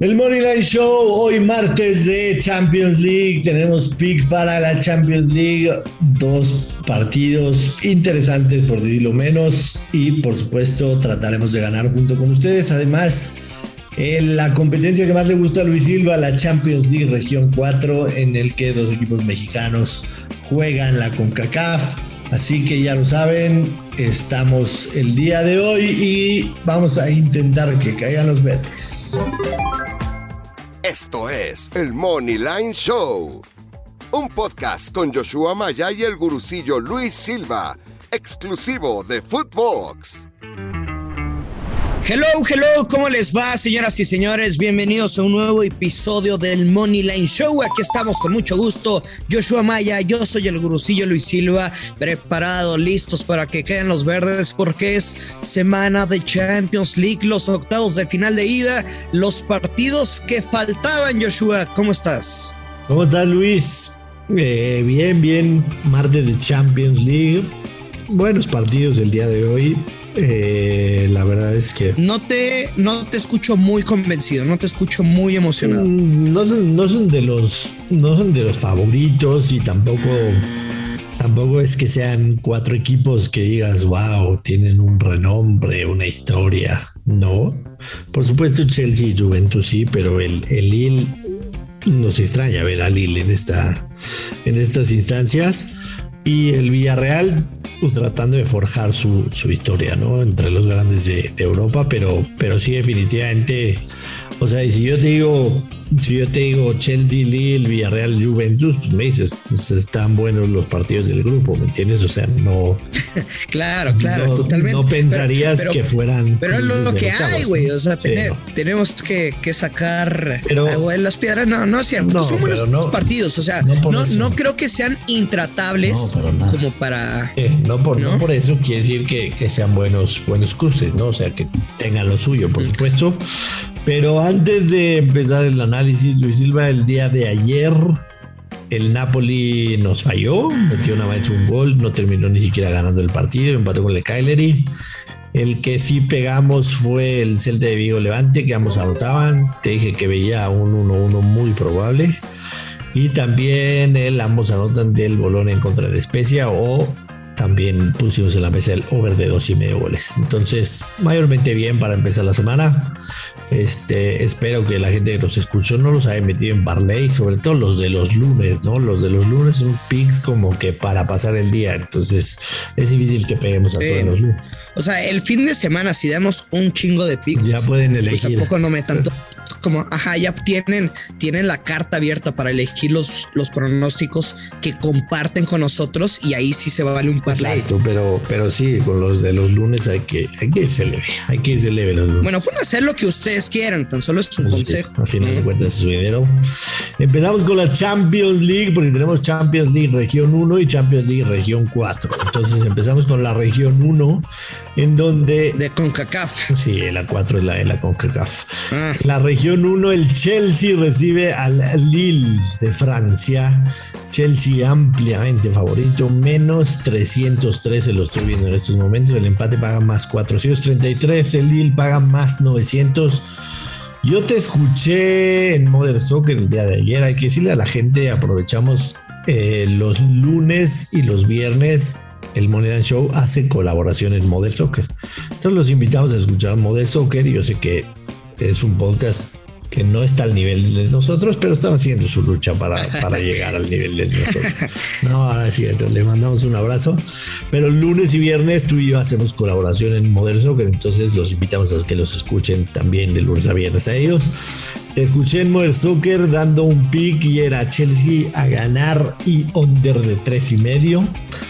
El Moneyline Show, hoy martes de Champions League. Tenemos picks para la Champions League. Dos partidos interesantes, por decirlo menos. Y por supuesto, trataremos de ganar junto con ustedes. Además, en la competencia que más le gusta a Luis Silva, la Champions League Región 4, en el que dos equipos mexicanos juegan la CONCACAF. Así que ya lo saben, estamos el día de hoy y vamos a intentar que caigan los verdes. Esto es el Money Line Show, un podcast con Joshua Maya y el gurucillo Luis Silva, exclusivo de Footbox. Hello, hello, ¿cómo les va, señoras y señores? Bienvenidos a un nuevo episodio del Money Line Show. Aquí estamos con mucho gusto. Joshua Maya, yo soy el gurucillo Luis Silva, preparados, listos para que queden los verdes, porque es semana de Champions League, los octavos de final de ida, los partidos que faltaban. Joshua, ¿cómo estás? ¿Cómo estás, Luis? Eh, bien, bien. Martes de Champions League. Buenos partidos el día de hoy. Eh, la verdad es que. No te, no te escucho muy convencido, no te escucho muy emocionado. Mm, no son, no son de los. No son de los favoritos y tampoco. Tampoco es que sean cuatro equipos que digas, wow, tienen un renombre, una historia. No. Por supuesto, Chelsea y Juventus sí, pero el, el Lille nos extraña ver a Lille en, esta, en estas instancias. Y el Villarreal pues, tratando de forjar su, su, historia, ¿no? Entre los grandes de, Europa, pero, pero sí definitivamente, o sea, y si yo te digo, si yo te digo Chelsea, Lille, Villarreal, Juventus, pues me dices, pues están buenos los partidos del grupo, ¿me entiendes? O sea, no... claro, claro, no, totalmente. No pensarías pero, pero, que fueran... Pero es lo, que hay, güey, o sea, sí, no. tenemos que, que sacar pero, agua en las piedras, no, no cierto, no, son buenos no, partidos, o sea, no, no, creo que sean intratables como para... Eh, no, por, ¿no? por eso quiere decir que, que, sean buenos, buenos cruces, ¿no? O sea, que tengan lo suyo, por supuesto. Pero antes de empezar el análisis, Luis Silva, el día de ayer, el Napoli nos falló, metió una vez un gol, no terminó ni siquiera ganando el partido, empató con el Cagliari. El que sí pegamos fue el Celta de Vigo Levante, que ambos anotaban. Te dije que veía un 1-1 muy probable. Y también el ambos anotan del Bolón en contra de Especia o también pusimos en la mesa el over de dos y medio goles. Entonces, mayormente bien para empezar la semana. Este, espero que la gente que nos escuchó no los haya metido en Barley, sobre todo los de los lunes, ¿no? Los de los lunes son picks como que para pasar el día. Entonces, es difícil que peguemos a todos los lunes. O sea, el fin de semana, si damos un chingo de picks, ya pueden elegir. Pues tampoco no me tanto. Como, ajá, ya tienen, tienen la carta abierta para elegir los, los pronósticos que comparten con nosotros y ahí sí se vale un parlay. Exacto, pero, pero sí, con los de los lunes hay que, hay que irse leve, hay que irse leve los lunes. Bueno, pueden hacer lo que ustedes quieran, tan solo es un Pues consejo. Al final de cuentas es su dinero. Empezamos con la Champions League, porque tenemos Champions League Región 1 y Champions League Región 4. Entonces empezamos con la Región 1, en donde... De CONCACAF. Sí, la 4 es la de la CONCACAF. Ah. La Región 1, el Chelsea recibe al Lille de Francia. Chelsea ampliamente favorito, menos 313 lo estoy viendo en estos momentos. El empate paga más 433, el Lille paga más 900. Yo te escuché en Modern Soccer el día de ayer. Hay que decirle a la gente, aprovechamos eh, los lunes y los viernes. El Moneda Show hace colaboración en Modern Soccer. Entonces los invitamos a escuchar Modern Soccer. Yo sé que es un podcast que no está al nivel de nosotros, pero están haciendo su lucha para, para llegar al nivel de nosotros. No, ahora sí, le mandamos un abrazo. Pero lunes y viernes tú y yo hacemos colaboración en Modern Soccer, entonces los invitamos a que los escuchen también de lunes a viernes a ellos. Escuché en Modern Soccer dando un pick y era Chelsea a ganar y under de tres y medio.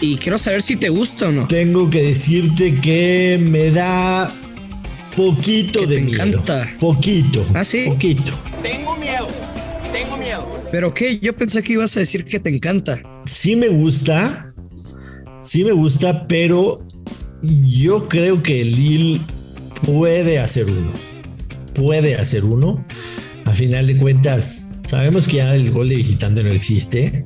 Y quiero saber si te gusta o no. Tengo que decirte que me da poquito que de te miedo. encanta. Poquito. ¿Ah, sí? Poquito. Tengo miedo, tengo miedo. ¿Pero qué? Yo pensé que ibas a decir que te encanta. Sí me gusta. Sí me gusta, pero yo creo que Lille puede hacer uno. Puede hacer uno. A final de cuentas, Sabemos que ya el gol de visitante no existe.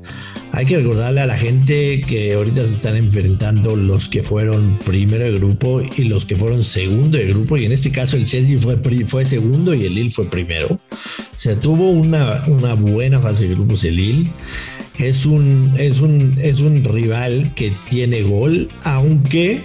Hay que recordarle a la gente que ahorita se están enfrentando los que fueron primero de grupo y los que fueron segundo de grupo. Y en este caso el Chelsea fue, fue segundo y el Lille fue primero. O sea, tuvo una, una buena fase de grupos el Lille. Es un, es, un, es un rival que tiene gol, aunque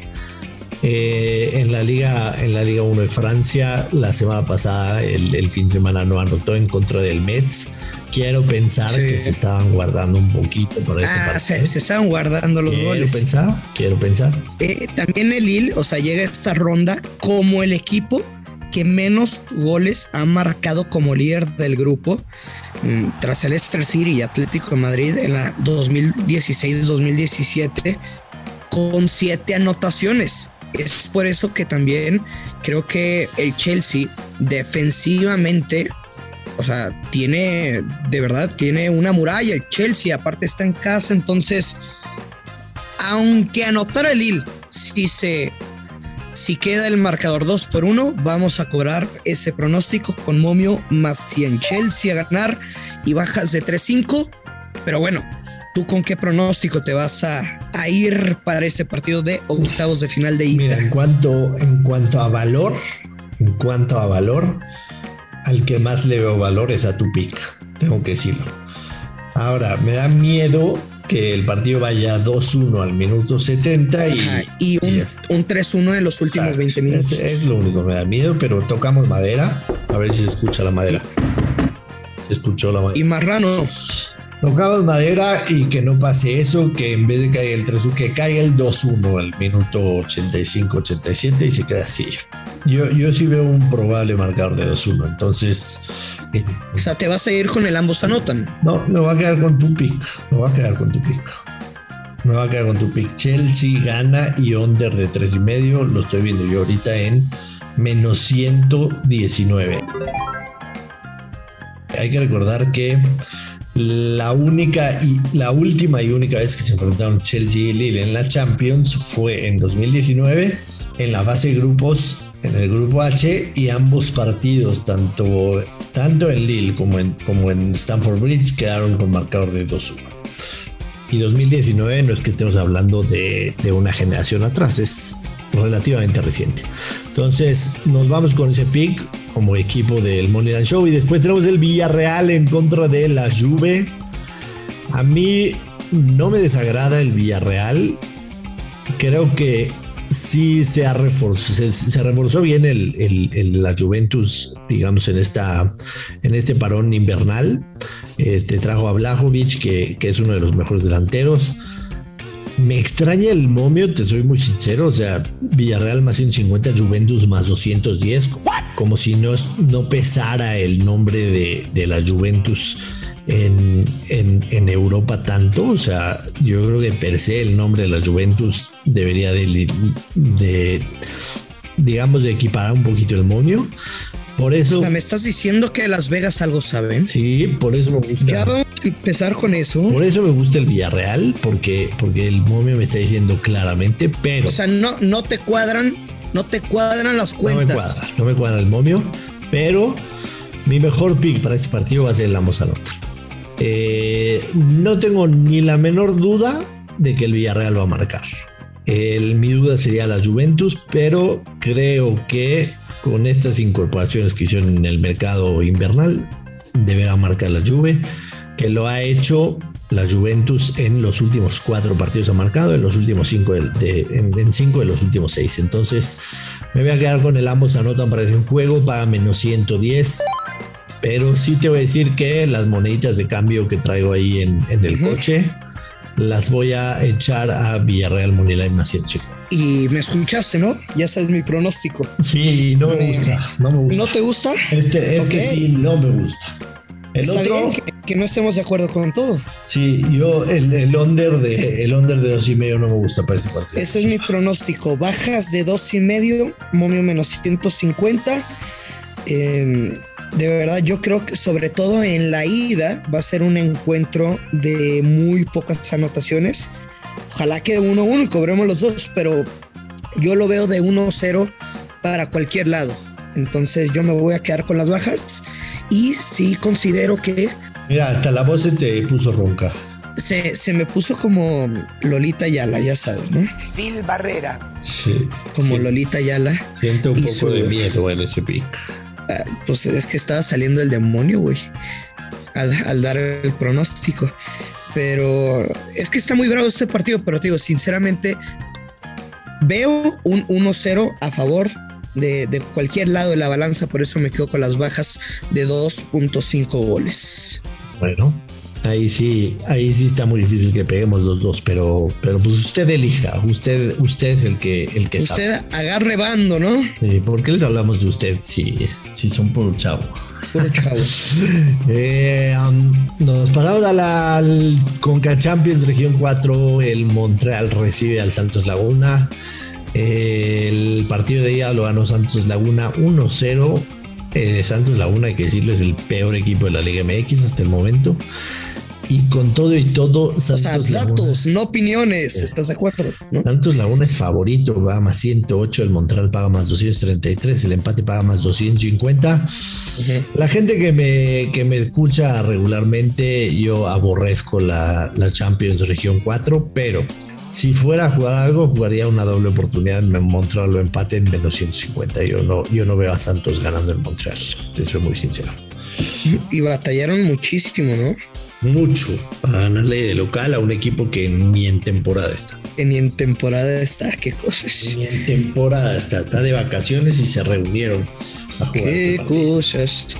eh, en la Liga en la Liga 1 de Francia la semana pasada el, fin de semana no anotó en contra del Metz quiero pensar que se estaban guardando un poquito por este ah, se, se, estaban guardando los goles. Quiero pensar, quiero pensar. Eh, también el Lille, o sea, llega a esta ronda como el equipo que menos goles ha marcado como líder del grupo mm, tras el Leicester City y Atlético de Madrid en la 2016-2017 con siete anotaciones. Es por eso que también creo que el Chelsea defensivamente o sea, tiene, de verdad, tiene una muralla. El Chelsea, aparte, está en casa. Entonces, aunque anotara el Lille, si se. Si queda el marcador 2 por 1, vamos a cobrar ese pronóstico con momio más 100. Chelsea a ganar y bajas de 3-5. Pero bueno, ¿tú con qué pronóstico te vas a, ir para este partido de octavos de final de ida? Mira, en cuanto, en cuanto a valor, en cuanto a valor, al que más le veo valor es a tu pick, tengo que decirlo. Ahora, me da miedo que el partido vaya 2-1 al minuto 70 y, un, 3-1 en los últimos 20 minutos. Es, lo único que me da miedo, pero tocamos madera, a ver si se escucha la madera. Se escuchó la madera. Y Marrano. Tocamos madera y que no pase eso, que en vez de caer el 3 que caiga el 2-1 al minuto 85-87 y se queda así. Yo, yo sí veo un probable marcador de 2-1, entonces... Eh, o sea, ¿te vas a ir con el ambos anotan? No, me voy a quedar con tu pick, me voy a quedar con tu pick. Me voy a quedar con tu pick. Chelsea gana y under de 3 y medio, lo estoy viendo yo ahorita en menos 119. Hay que recordar que la única y la última y única vez que se enfrentaron Chelsea y Lille en la Champions fue en 2019 en la fase de grupos en el grupo H y ambos partidos, tanto, tanto en Lille como en, como en Stamford Bridge, quedaron con marcador de 2-1. Y 2019 no es que estemos hablando de, de, una generación atrás, es relativamente reciente. Entonces nos vamos con ese pick como equipo del Money Show y después tenemos el Villarreal en contra de la Juve. A mí no me desagrada el Villarreal. Creo que sí se ha reforzado, se, reforzó bien el, la Juventus, digamos, en esta, en este parón invernal. Este trajo a Blajovic, que, que es uno de los mejores delanteros. Me extraña el momio, te soy muy sincero. O sea, Villarreal más 150, Juventus más 210. Como si no, no pesara el nombre de, de la Juventus en, en, Europa tanto. O sea, yo creo que per se el nombre de la Juventus debería de, digamos, de equiparar un poquito el momio. Por eso. ¿Me estás diciendo que Las Vegas algo saben? Sí, por eso me gusta. Ya vamos a empezar con eso. Por eso me gusta el Villarreal, porque, porque el momio me está diciendo claramente, pero. O sea, no, no te cuadran, no te cuadran las cuentas. No me cuadra, no me cuadra el momio, pero mi mejor pick para este partido va a ser el Amozalota. Eh, no tengo ni la menor duda de que el Villarreal va a marcar. mi duda sería la Juventus, pero creo que con estas incorporaciones que hicieron en el mercado invernal, deberá marcar la Juve, que lo ha hecho la Juventus en los últimos cuatro partidos ha marcado, en los últimos cinco de, en, cinco de los últimos seis. Entonces me voy a quedar con el ambos anotan para ese fuego, paga menos 110. Pero sí te voy a decir que las moneditas de cambio que traigo ahí en, el coche las voy a echar a Villarreal Moneyline más Y me escuchaste, ¿no? Ya sabes mi pronóstico. Sí, no me gusta. No, me gusta. ¿No te gusta? Este, este sí, no me gusta. El otro. que, no estemos de acuerdo con todo. Sí, yo el, el under de el under de dos y medio no me gusta para este partido. Ese es mi pronóstico. Bajas de dos y medio, momio menos 150. Eh, de verdad, yo creo que sobre todo en la ida va a ser un encuentro de muy pocas anotaciones. Ojalá que 1-1 y cobremos los dos, pero yo lo veo de 1-0 para cualquier lado. Entonces yo me voy a quedar con las bajas y sí considero que Mira, hasta la voz se te puso ronca. Se, se me puso como Lolita Yala, ya sabes, ¿no? Phil Barrera. Sí. Como sí. Lolita Yala. Siento un poco su- de miedo en ese pick. Ah, Pues es que estaba saliendo el demonio, güey, al, al dar el pronóstico. Pero es que está muy bravo este partido, pero te digo, sinceramente, veo un 1-0 a favor de, de cualquier lado de la balanza, por eso me quedo con las bajas de 2.5 goles. Bueno, ahí sí, ahí sí está muy difícil que peguemos los dos, pero, pero pues usted elija, usted, usted es el que, el que sabe. Usted agarre bando, ¿no? Sí, ¿Por qué les hablamos de usted si, si son puro chavo? Eh, nos pasamos a la al Conca Champions Región 4. El Montreal recibe al Santos Laguna. Eh, el partido de ella lo ganó Santos Laguna 1-0. Eh, Santos Laguna, hay que decirlo, es el peor equipo de la Liga MX hasta el momento. Y con todo y todo, O sea, Santos Laguna. datos, no opiniones, ¿estás de acuerdo? ¿No? Santos Laguna es favorito, paga más 108, el Montreal paga más 233, el empate paga más 250. Ujú. La gente que me, que me escucha regularmente, yo aborrezco la, la Champions Región 4, pero si fuera a jugar algo, jugaría una doble oportunidad en Montreal o empate en menos 150. Yo no, yo no veo a Santos ganando en Montreal, te soy muy sincero. Y batallaron muchísimo, ¿no? Mucho para ganarle de local a un equipo que ni en temporada está. Que ni en temporada está, qué cosas. Ni en temporada está, está de vacaciones y se reunieron a jugar. Qué cosas.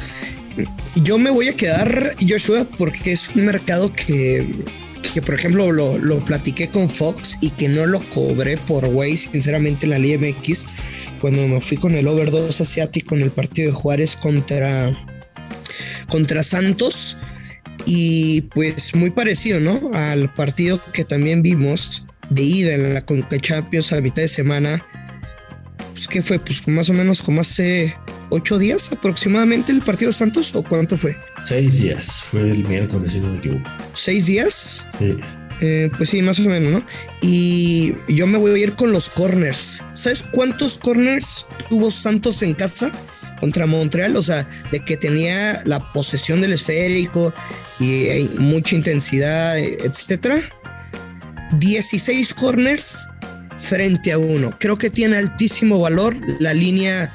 Yo me voy a quedar, Joshua, porque es un mercado que, que por ejemplo, lo, lo platiqué con Fox y que no lo cobré por Way, sinceramente, en la Liga MX, cuando me fui con el over 2 asiático en el partido de Juárez contra, contra Santos. Y pues muy parecido, ¿no? Al partido que también vimos de ida en la Conca Champions a la mitad de semana. Pues que fue, pues más o menos como hace ocho días aproximadamente el partido de Santos o cuánto fue? Seis días, fue el miércoles, si no me equivoco. ¿Seis días? Sí. Eh, pues sí, más o menos, ¿no? Y yo me voy a ir con los corners. ¿Sabes cuántos corners tuvo Santos en casa contra Montreal? O sea, de que tenía la posesión del esférico y hay mucha intensidad, etcétera. 16 corners frente a uno. Creo que tiene altísimo valor la línea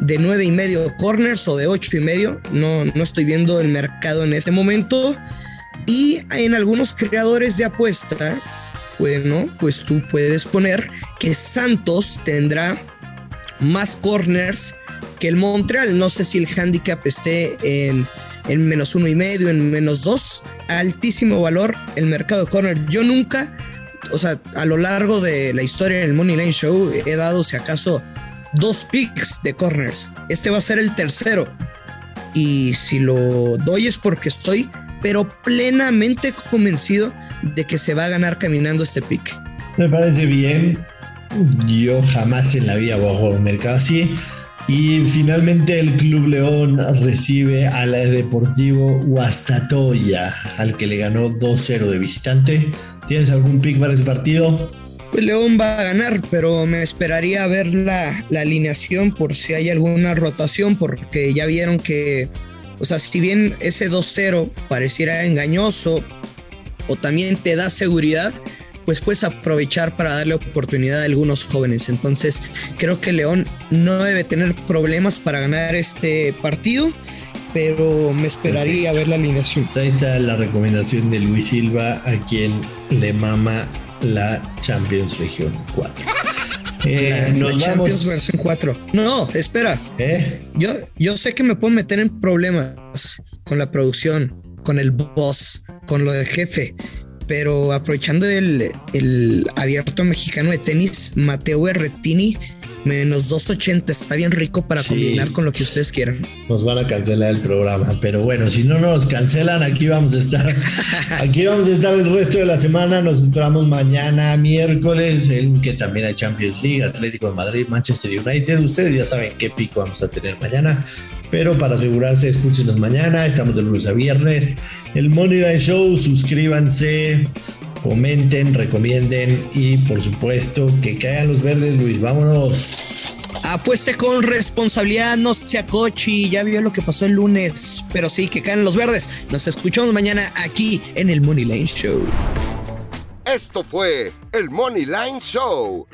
de nueve y medio corners o de ocho y medio. No, no estoy viendo el mercado en ese momento. Y en algunos creadores de apuesta, bueno, pues tú puedes poner que Santos tendrá más corners que el Montreal. No sé si el handicap esté en, en menos uno y medio, en menos dos. Altísimo valor el mercado de corner. Yo nunca, o sea, a lo largo de la historia del Money Line Show, he dado, si acaso, dos picks de corners. Este va a ser el tercero. Y si lo doy es porque estoy, pero plenamente convencido de que se va a ganar caminando este pick. Me parece bien. Yo jamás en la vida voy a un mercado así. Y finalmente el Club León recibe al Deportivo Huastatoya, al que le ganó 2-0 de visitante. ¿Tienes algún pick para ese partido? Pues León va a ganar, pero me esperaría ver la, la alineación por si hay alguna rotación, porque ya vieron que, o sea, si bien ese 2-0 pareciera engañoso o también te da seguridad, pues puedes aprovechar para darle oportunidad a algunos jóvenes. Entonces, creo que León no debe tener problemas para ganar este partido, pero me esperaría ver la alineación. Ahí está la recomendación de Luis Silva, a quien le mama la Champions Región 4. Eh, La- nos la Champions vamos. versión 4. No, espera. ¿Eh? Yo, yo sé que me puedo meter en problemas con la producción, con el boss, con lo del jefe, pero aprovechando el, el abierto mexicano de tenis, Mateo Berretini, menos 280, está bien rico para Sí. combinar con lo que ustedes quieran. Nos van a cancelar el programa, pero bueno, si no nos cancelan, aquí vamos a estar. Aquí vamos a estar el resto de la semana. Nos esperamos mañana, miércoles, en que también hay Champions League, Atlético de Madrid, Manchester United. Ustedes ya saben qué pico vamos a tener mañana, pero para asegurarse, escúchenos mañana. Estamos de lunes a viernes. El Money Line Show, suscríbanse, comenten, recomienden y por supuesto que caigan los verdes, Luis. Vámonos. Apueste con responsabilidad, no sea cochi, ya vio lo que pasó el lunes, pero sí, que caen los verdes. Nos escuchamos mañana aquí en el Money Line Show. Esto fue el Money Line Show